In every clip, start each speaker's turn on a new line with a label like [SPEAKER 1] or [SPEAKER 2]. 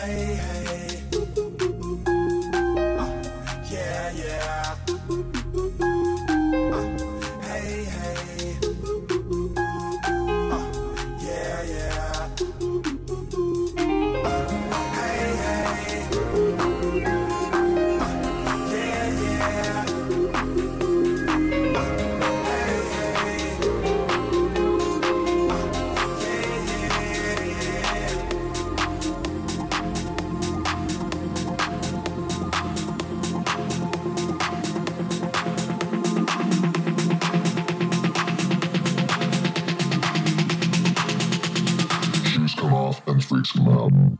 [SPEAKER 1] hey, hey. Uh, yeah, yeah.
[SPEAKER 2] And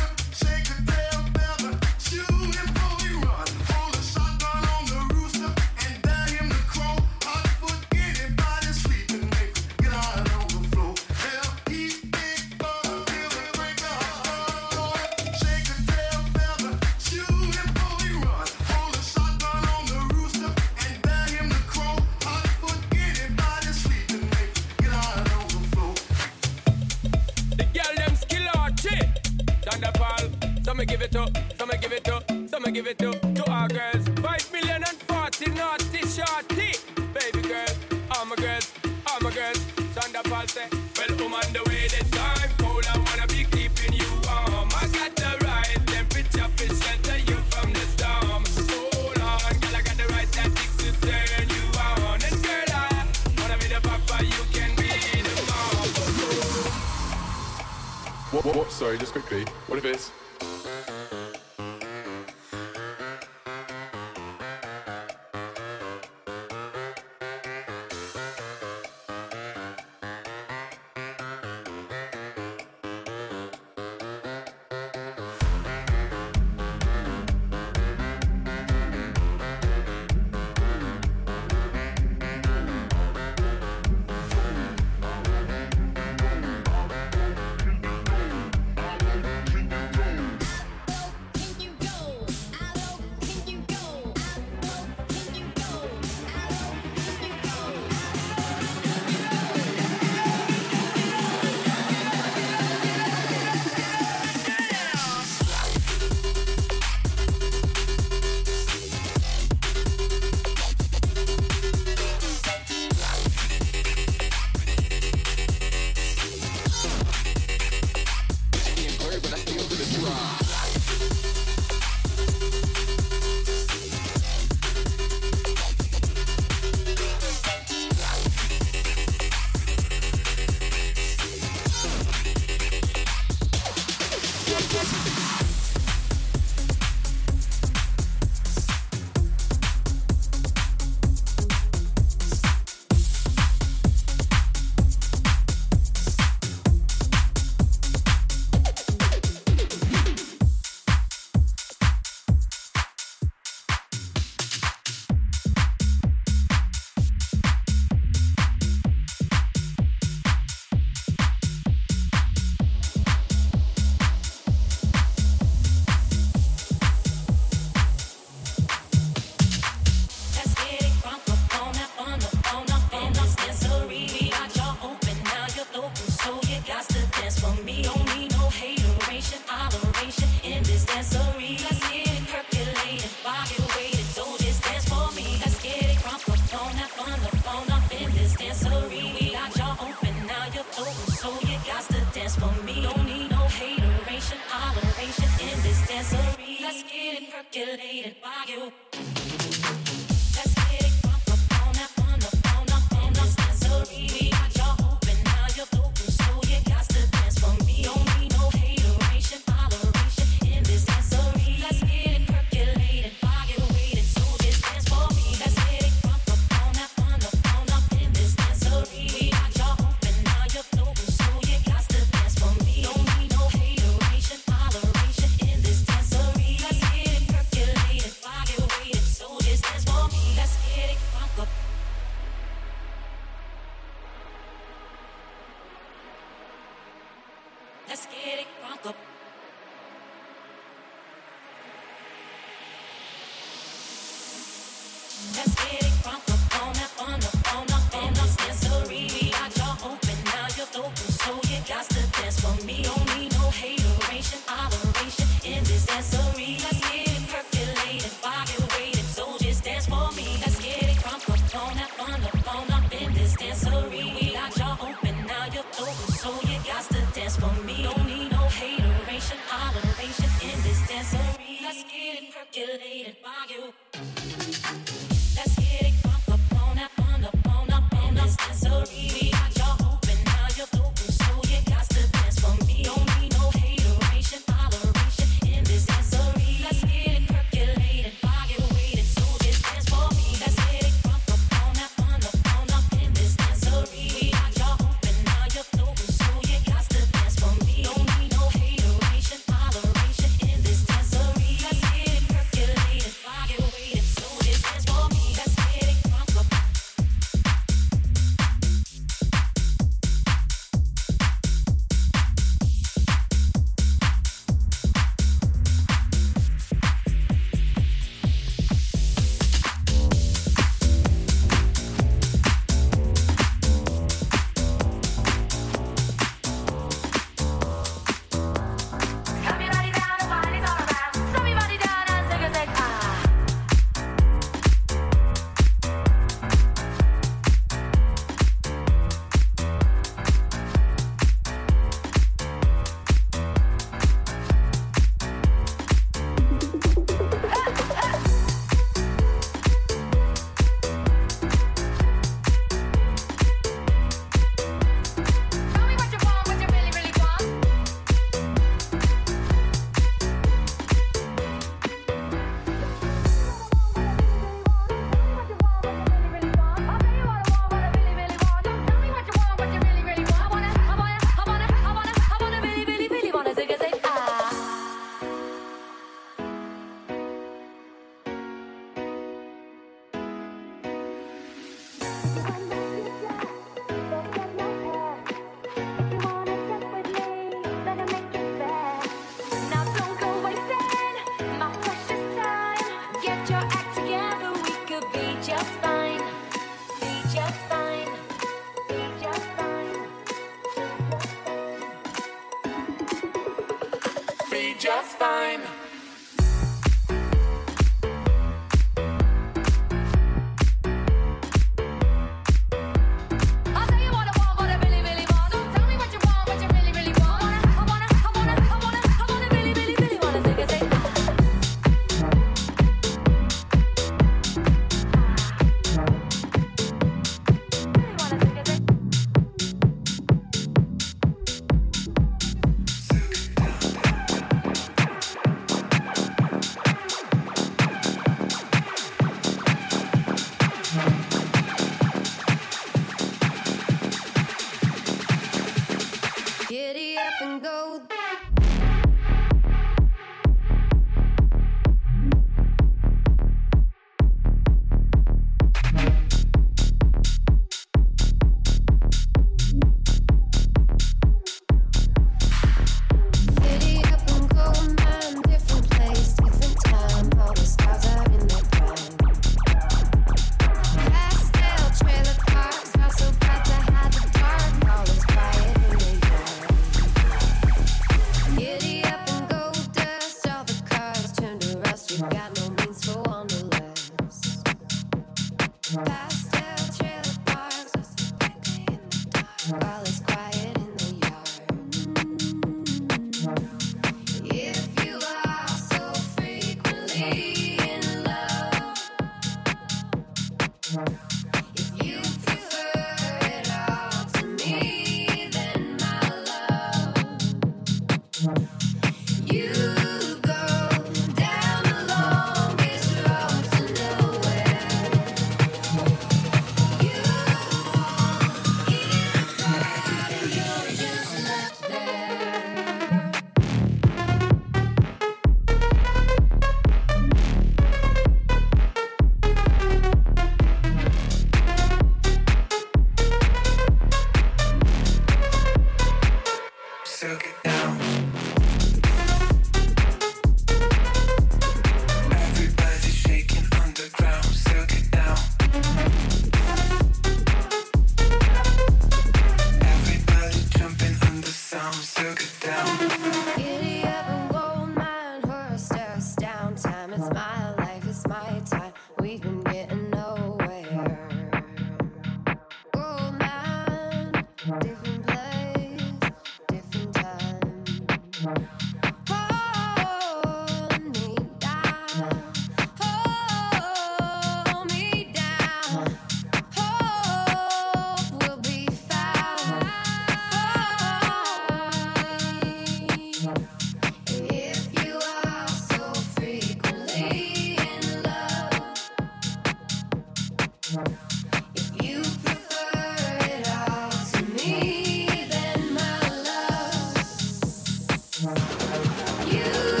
[SPEAKER 3] You.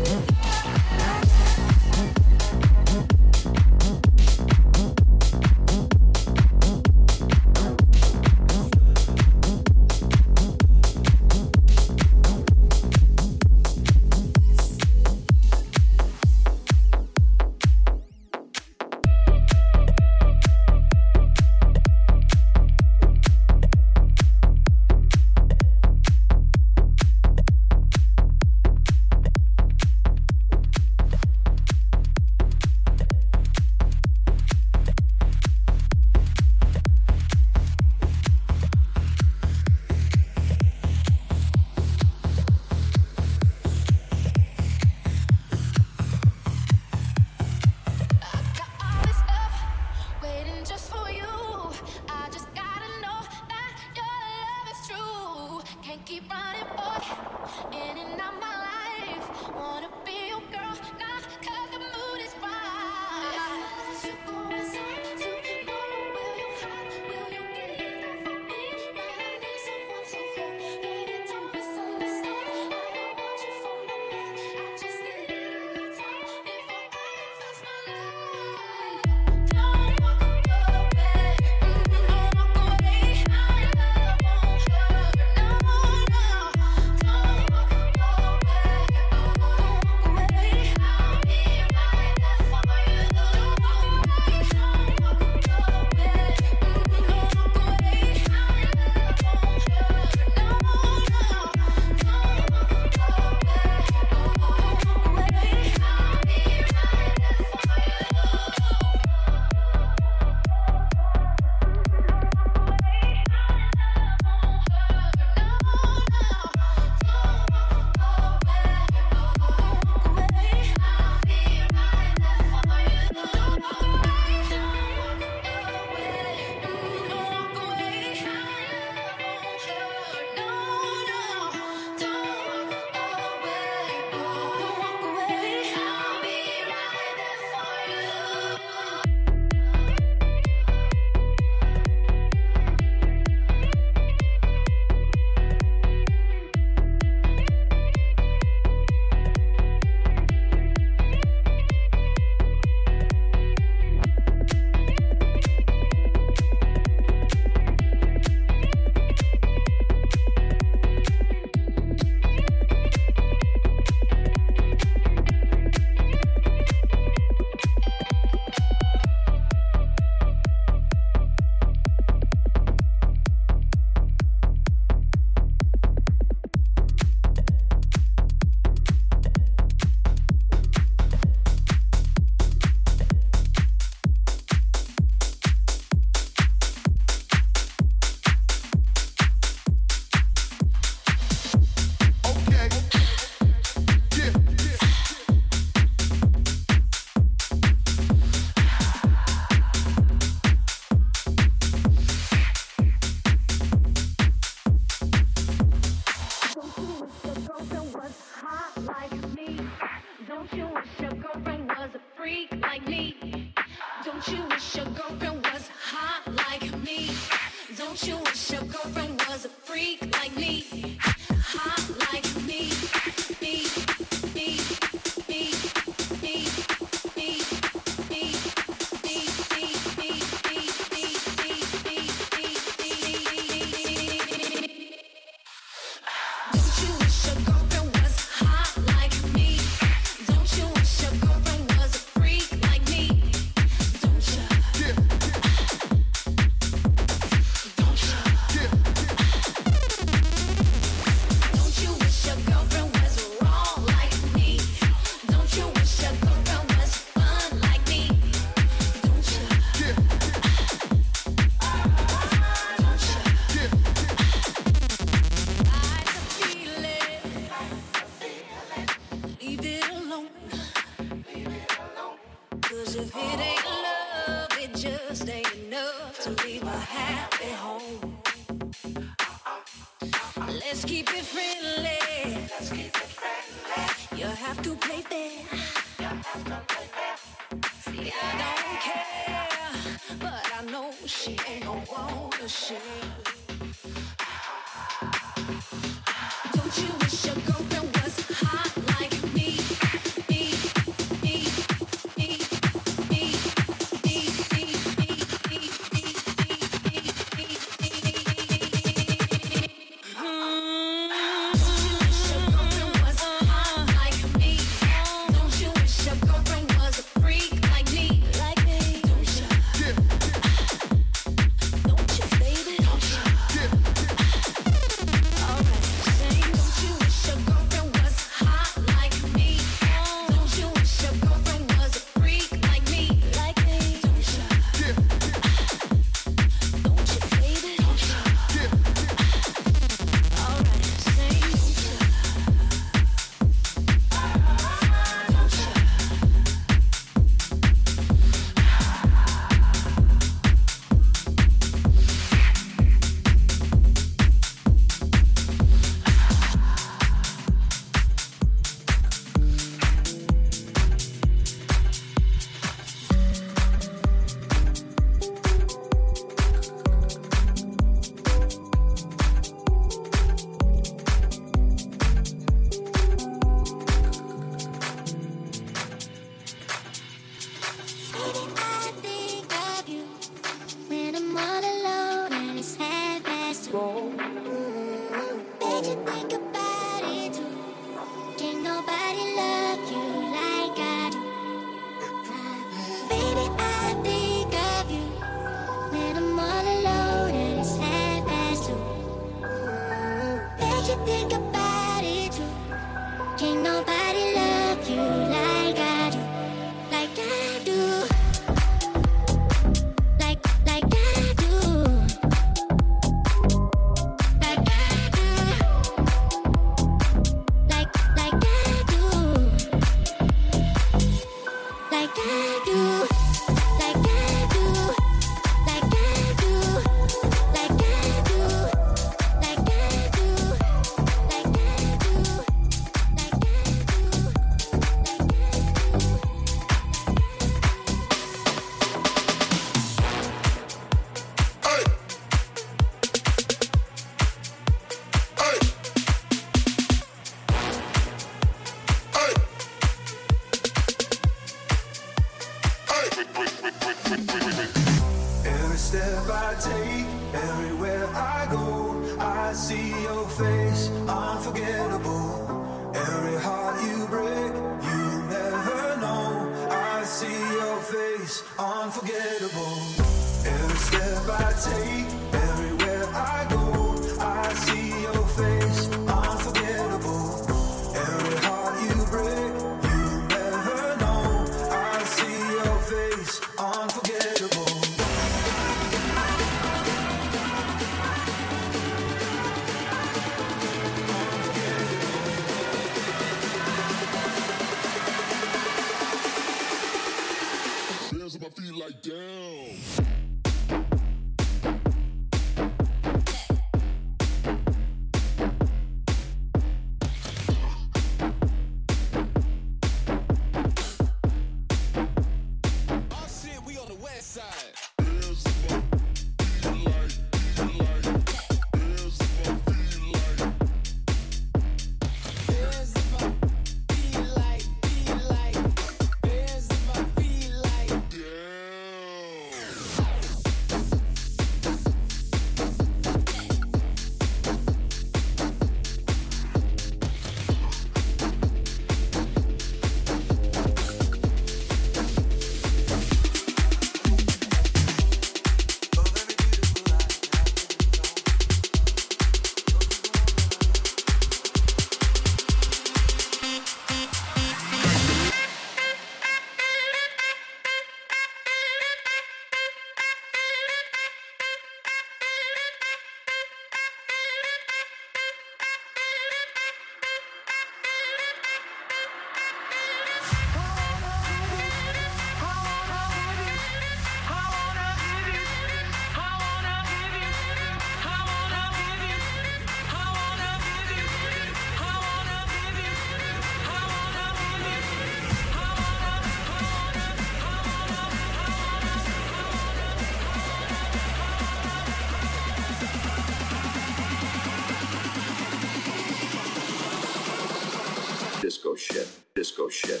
[SPEAKER 4] Shit, disco shit.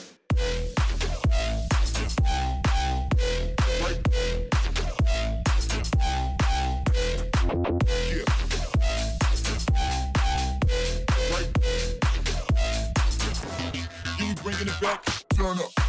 [SPEAKER 5] bringing it back, turn up.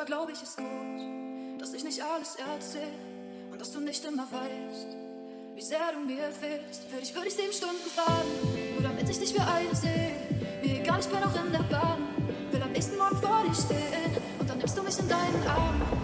[SPEAKER 3] Manchmal glaube ich es gut, dass ich nicht alles erzähle und dass du nicht immer weißt, wie sehr du mir fehlst. Für dich würde ich sieben Stunden fahren, nur damit ich dich für eine sehe. Mir egal, ich bin auch in der Bahn, will am nächsten Morgen vor dir stehen und dann nimmst du mich in deinen Arm.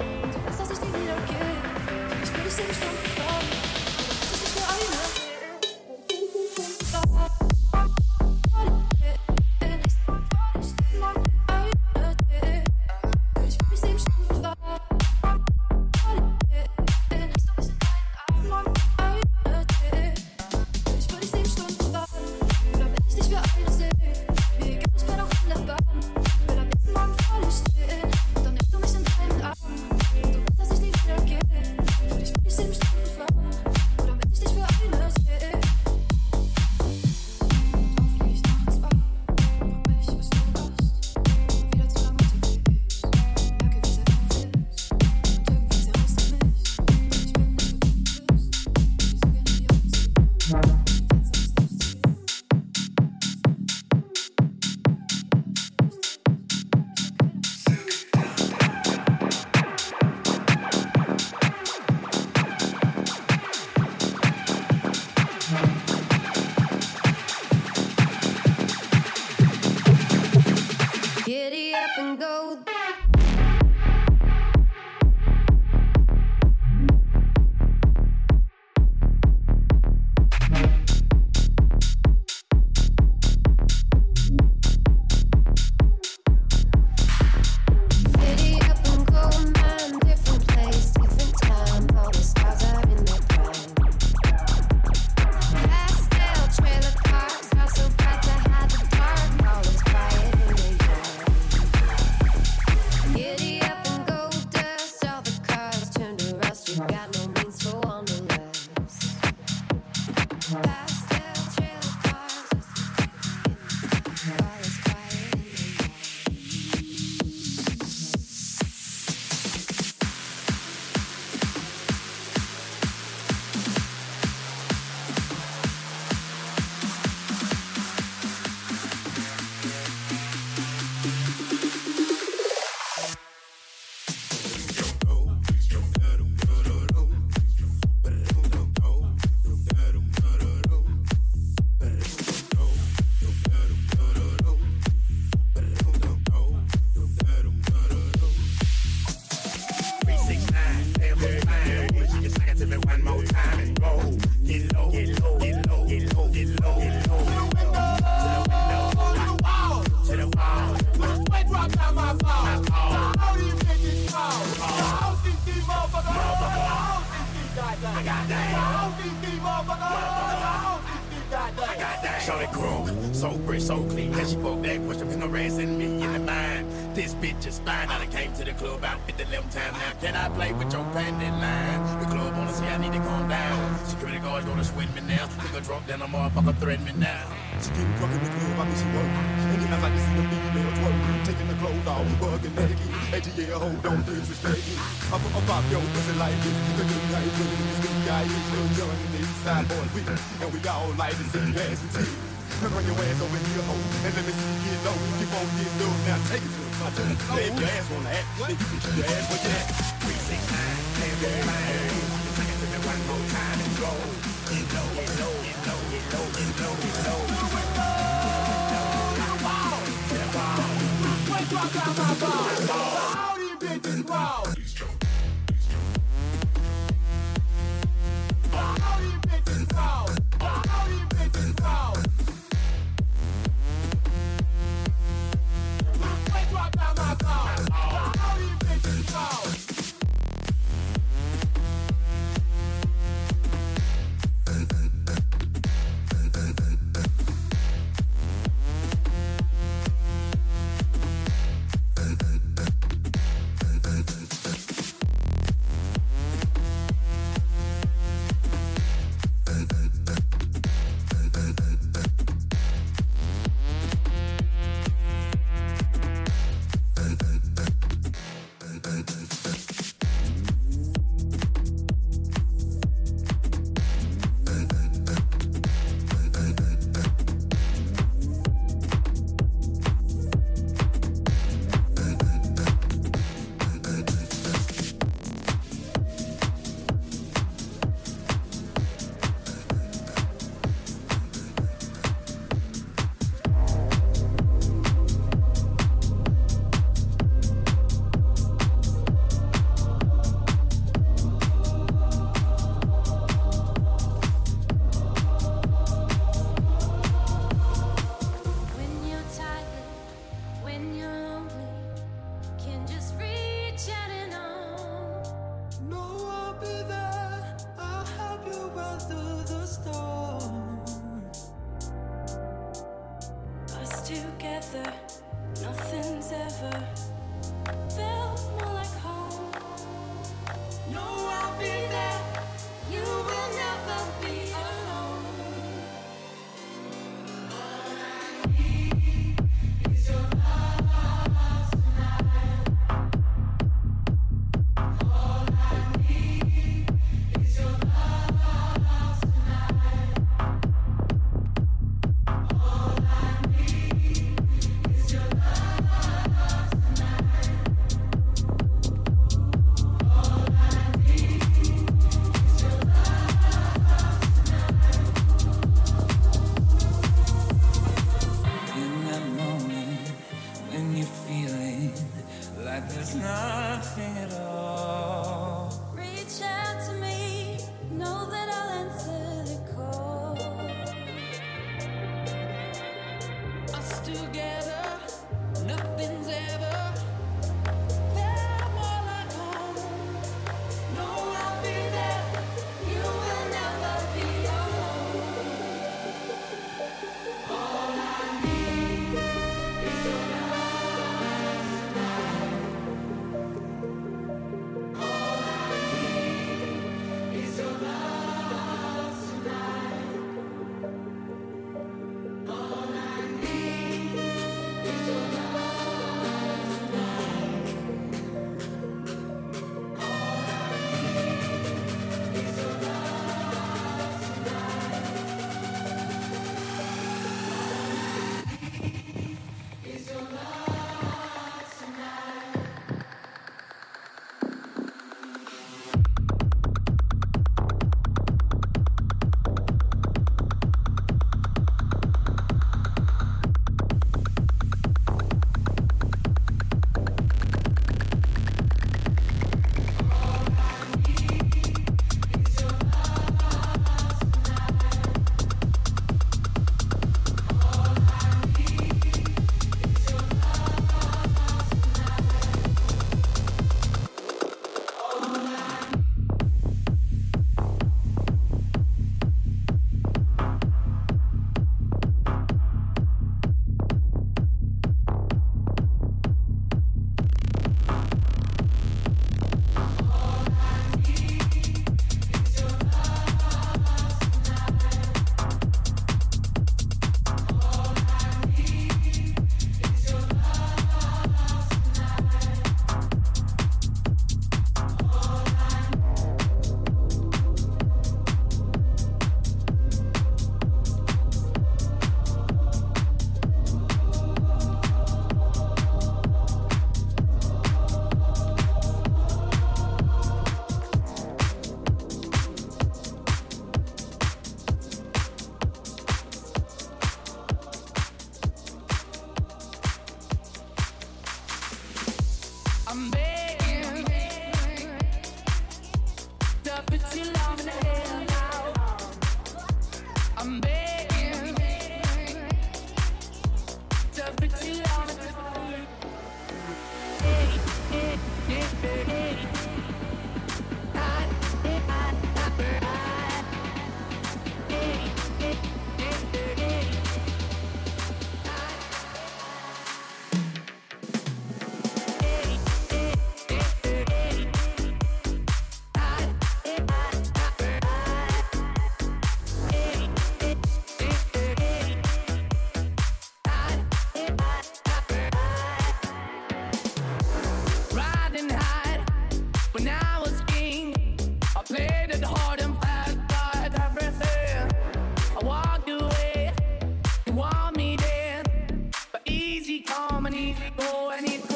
[SPEAKER 6] money, oh, I need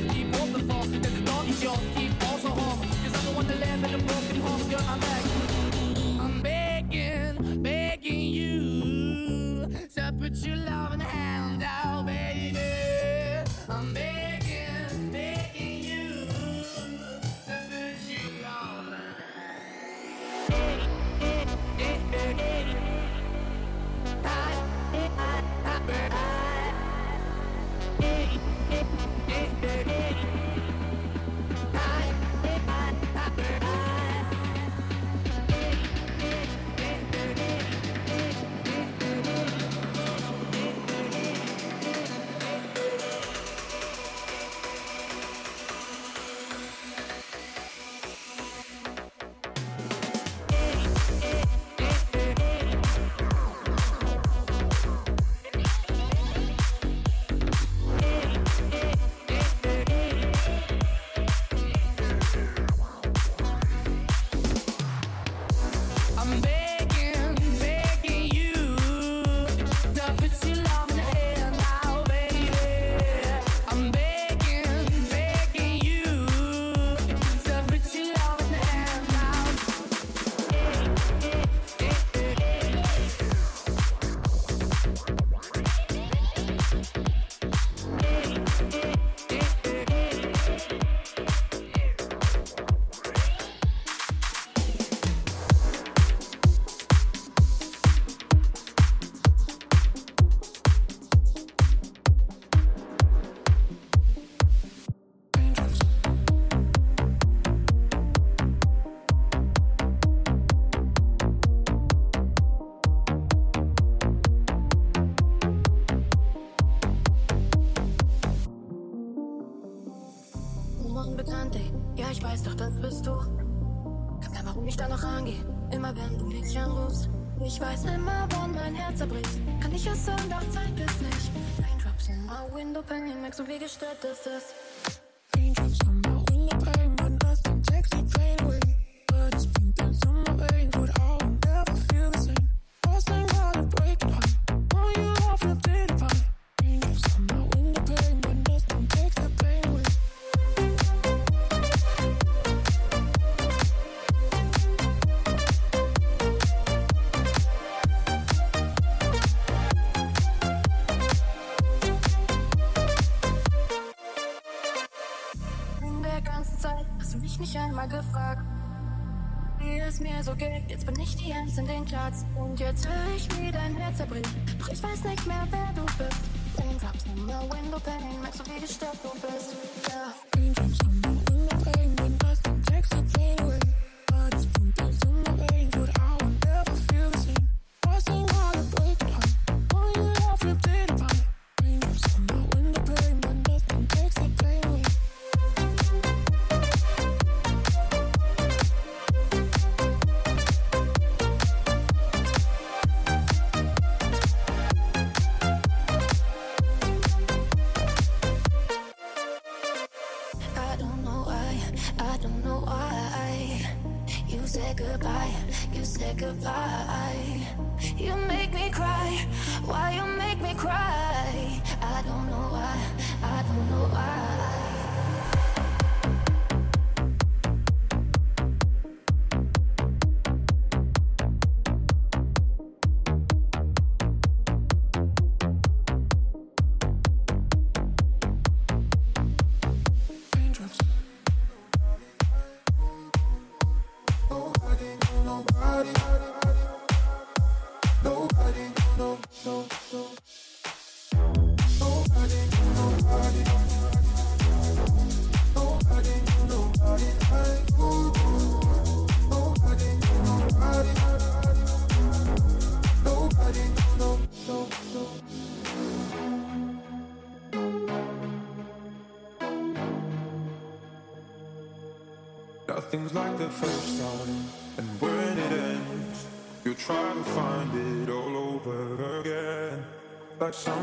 [SPEAKER 7] off.
[SPEAKER 3] что это за Und jetzt höre ich, wie dein Herz zerbricht. Doch ich weiß nicht mehr, wer du bist. Raindrops in the window pane, merkst du, wie gestört du bist. Ja,
[SPEAKER 8] Yeah. Raindrops in the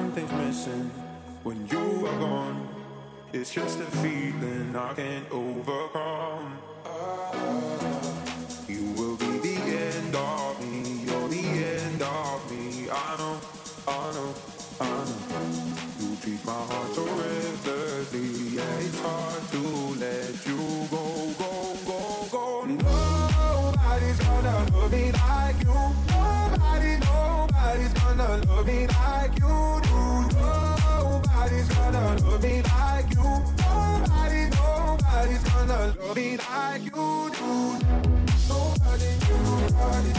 [SPEAKER 9] something's missing when you are gone. It's just a feeling I can't overcome. You will be the end of me. You're the end of me. I know, I know, I know. You treat my heart so recklessly. Yeah, it's hard to let you go, go, go, go. Nobody's gonna love me like you. Nobody, nobody's gonna love me like love me like you do. Nobody, nobody,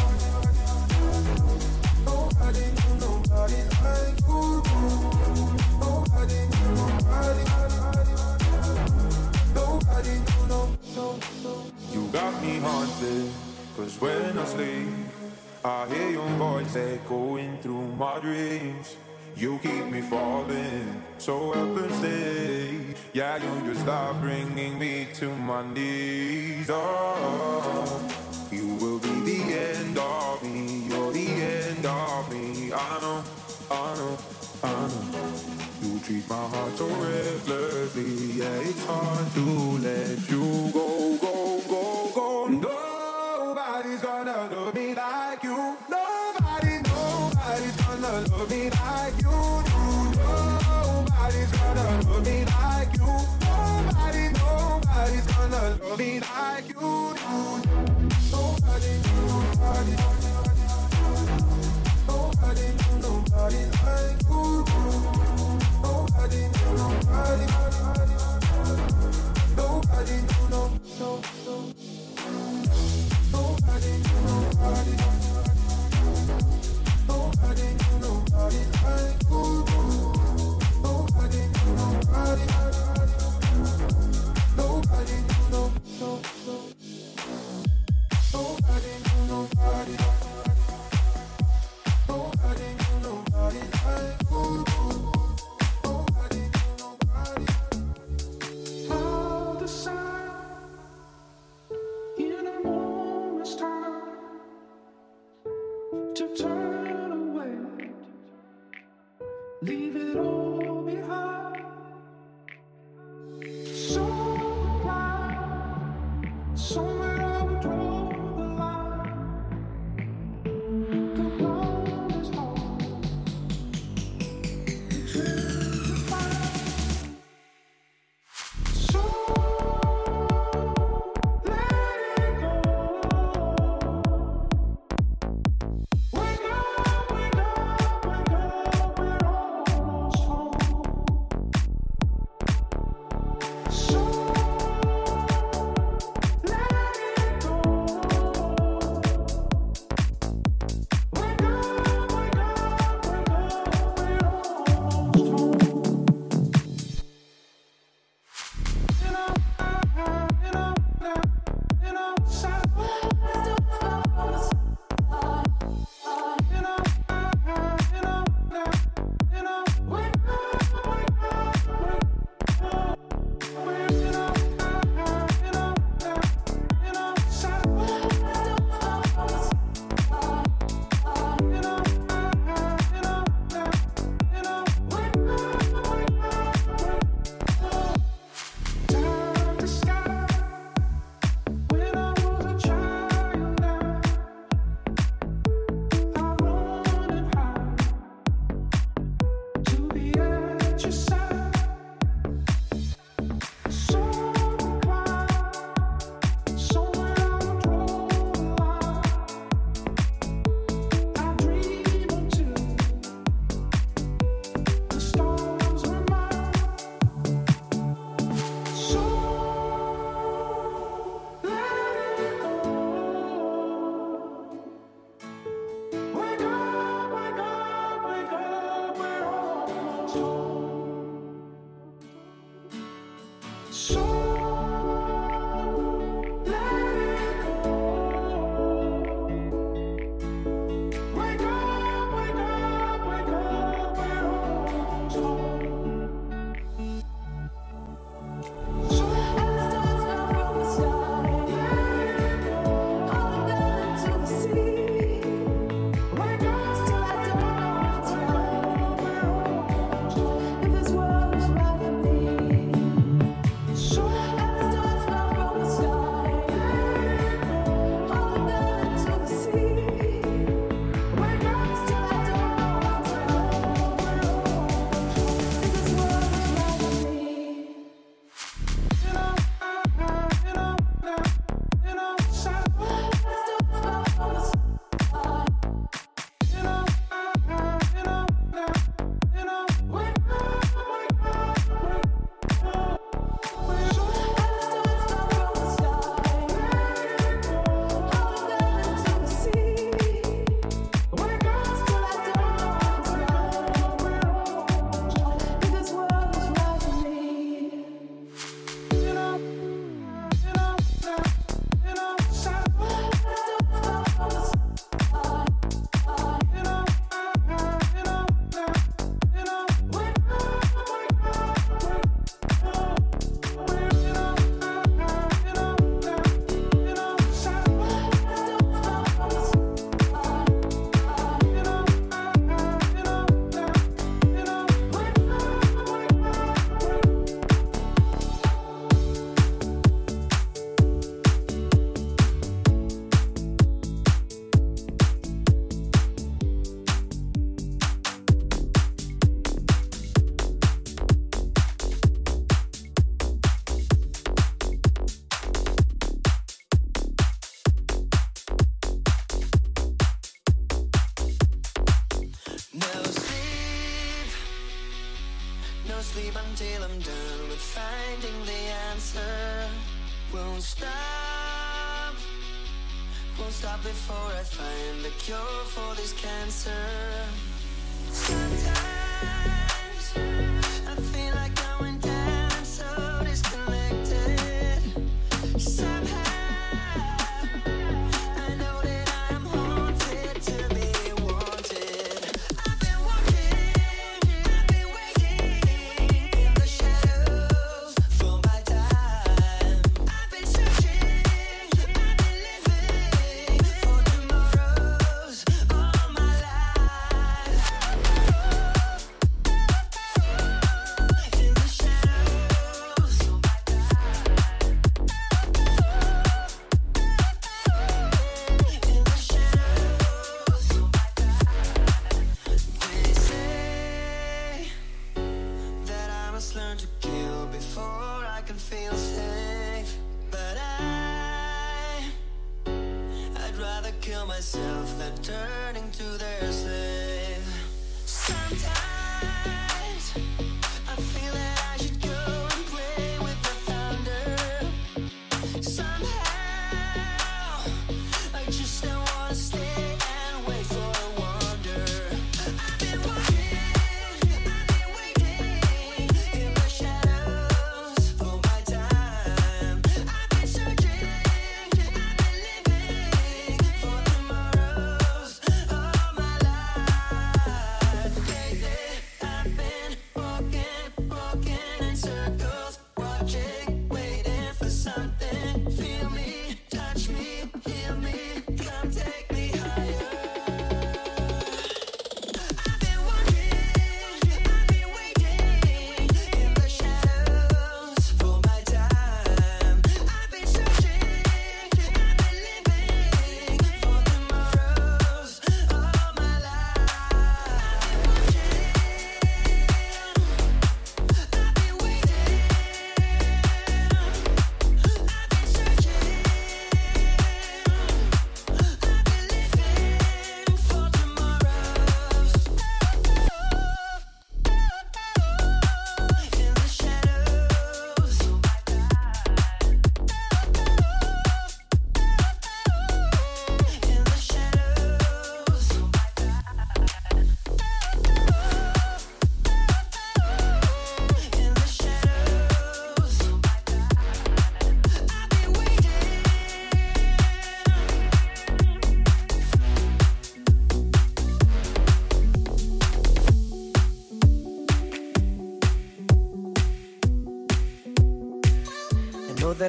[SPEAKER 9] nobody, nobody like you do. Nobody, nobody, nobody, no, no, no. You got me haunted, cause when I sleep, I hear your voice echoing through my dreams. You keep me falling so helplessly. Yeah, you just stop bringing me to my knees. Oh, you will be the end of me. You're the end of me. I know, I know, I know. You treat my heart so recklessly. Yeah, it's hard to let you go, go, go, go. Nobody's gonna love me like you. Love me like you. Nobody, nobody's gonna love me like you. Nobody, nobody, nobody, nobody like you. Nobody, nobody, nobody, no, no, no. Nobody, nobody, nobody, nobody like you. Nobody, nobody, nobody, no, no, no. Nobody, nobody, nobody, nobody like you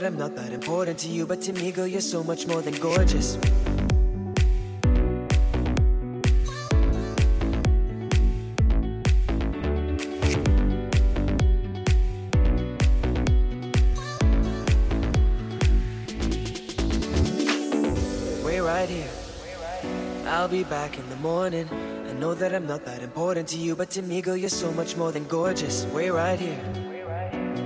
[SPEAKER 10] that I'm
[SPEAKER 11] not that important to you, but to me, girl, you're so much more than gorgeous. We're right here. I'll be back in the morning. I know that I'm not that important to you, but to me, girl, you're so much more than gorgeous. We're right here.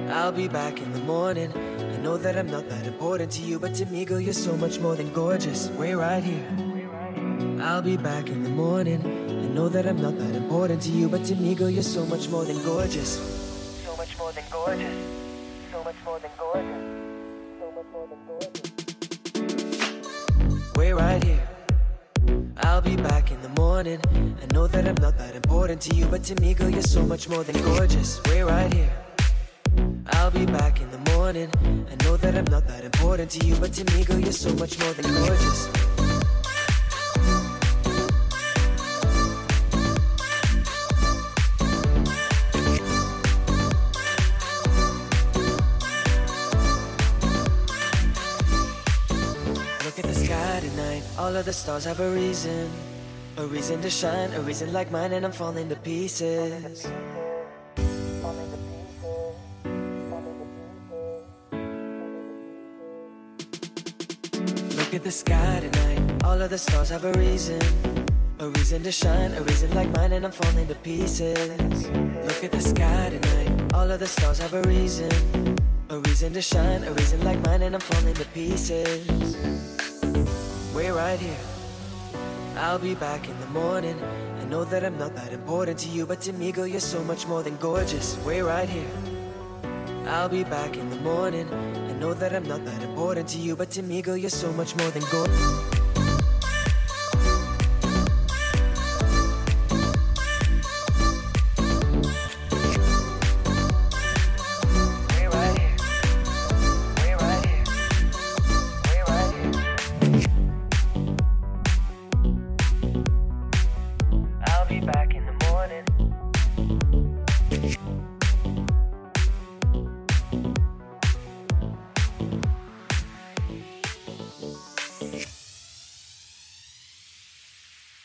[SPEAKER 11] I'll be back in the morning. I know that I'm not that important to you, but to me, girl, you're so much more than gorgeous. We're right here. I'll be back in the morning. I know that I'm not that important to you, but to me, girl, you're so much more than gorgeous. So much more than gorgeous. So much more than gorgeous. So much more than gorgeous. We're right here. I'll be back in the morning. I know that I'm not that important to you, but to me, girl, you're so much more than gorgeous. We're right here. I'll be back in the morning. I know that I'm not that important to you, but to me, girl, you're so much more than gorgeous. Look at the sky tonight. All of the stars have a reason. A reason to shine, a reason like mine, and I'm falling to pieces. At the sky tonight. All of the stars have a reason. A reason to shine, a reason like mine, and I'm falling to pieces. Look at the sky tonight. All of the stars have a reason. A reason to shine, a reason like mine, and I'm falling to pieces. We're right here. I'll be back in the morning. I know that I'm not that important to you, but to me, girl, you're so much more than gorgeous. We're right here. I'll be back in the morning. Know that I'm not that important to you, but to me, girl, you're so much more than gold.